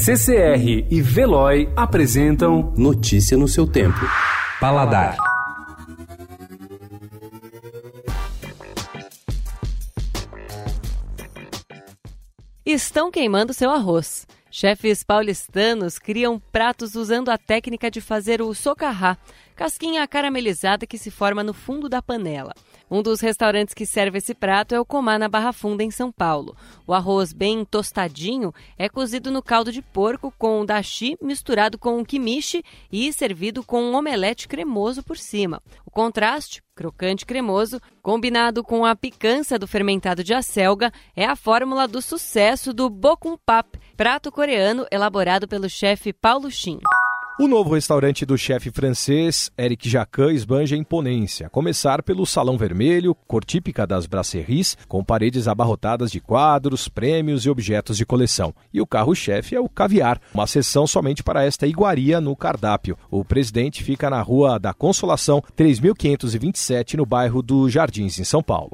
CCR e Veloy apresentam Notícia no seu tempo. Paladar. Estão queimando seu arroz. Chefes paulistanos criam pratos usando a técnica de fazer o socarrá, casquinha caramelizada que se forma no fundo da panela. Um dos restaurantes que serve esse prato é o Comar na Barra Funda, em São Paulo. O arroz bem tostadinho é cozido no caldo de porco com dashi misturado com kimichi e servido com um omelete cremoso por cima. O contraste, crocante cremoso, combinado com a picância do fermentado de acelga, é a fórmula do sucesso do bokumpap, prato coreano elaborado pelo chefe Paulo Shin. O novo restaurante do chefe francês Eric Jacquin esbanja imponência, a começar pelo Salão Vermelho, cor típica das brasseries, com paredes abarrotadas de quadros, prêmios e objetos de coleção. E o carro-chefe é o caviar, uma sessão somente para esta iguaria no cardápio. O presidente fica na Rua da Consolação, 3527, no bairro do Jardins, em São Paulo.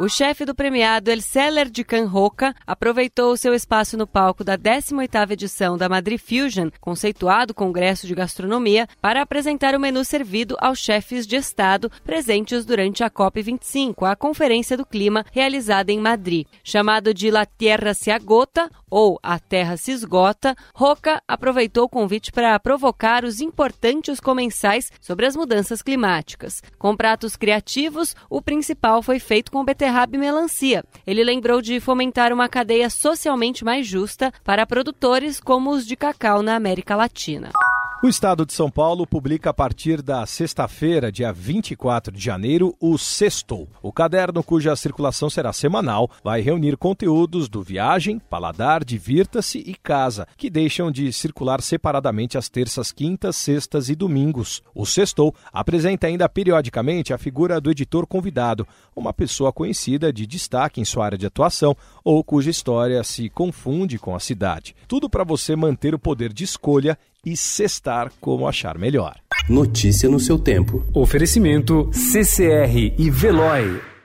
O chefe do premiado El Celler de Can Roca aproveitou seu espaço no palco da 18ª edição da Madrid Fusion, conceituado Congresso de Gastronomia, para apresentar o menu servido aos chefes de Estado presentes durante a COP25, a Conferência do Clima realizada em Madrid. Chamado de La Tierra se agota, ou A Terra se esgota, Roca aproveitou o convite para provocar os importantes comensais sobre as mudanças climáticas. Com pratos criativos, o principal foi feito com beterraba e melancia. Ele lembrou de fomentar uma cadeia socialmente mais justa para produtores como os de cacau na América Latina. O Estado de São Paulo publica a partir da sexta-feira, dia 24 de janeiro, o Sextou. O caderno, cuja circulação será semanal, vai reunir conteúdos do Viagem, Paladar, Divirta-se e Casa, que deixam de circular separadamente às terças, quintas, sextas e domingos. O Sextou apresenta ainda periodicamente a figura do editor convidado, uma pessoa conhecida de destaque em sua área de atuação ou cuja história se confunde com a cidade. Tudo para você manter o poder de escolha e cestar como achar melhor. Notícia no seu tempo. Oferecimento CCR e Veloy.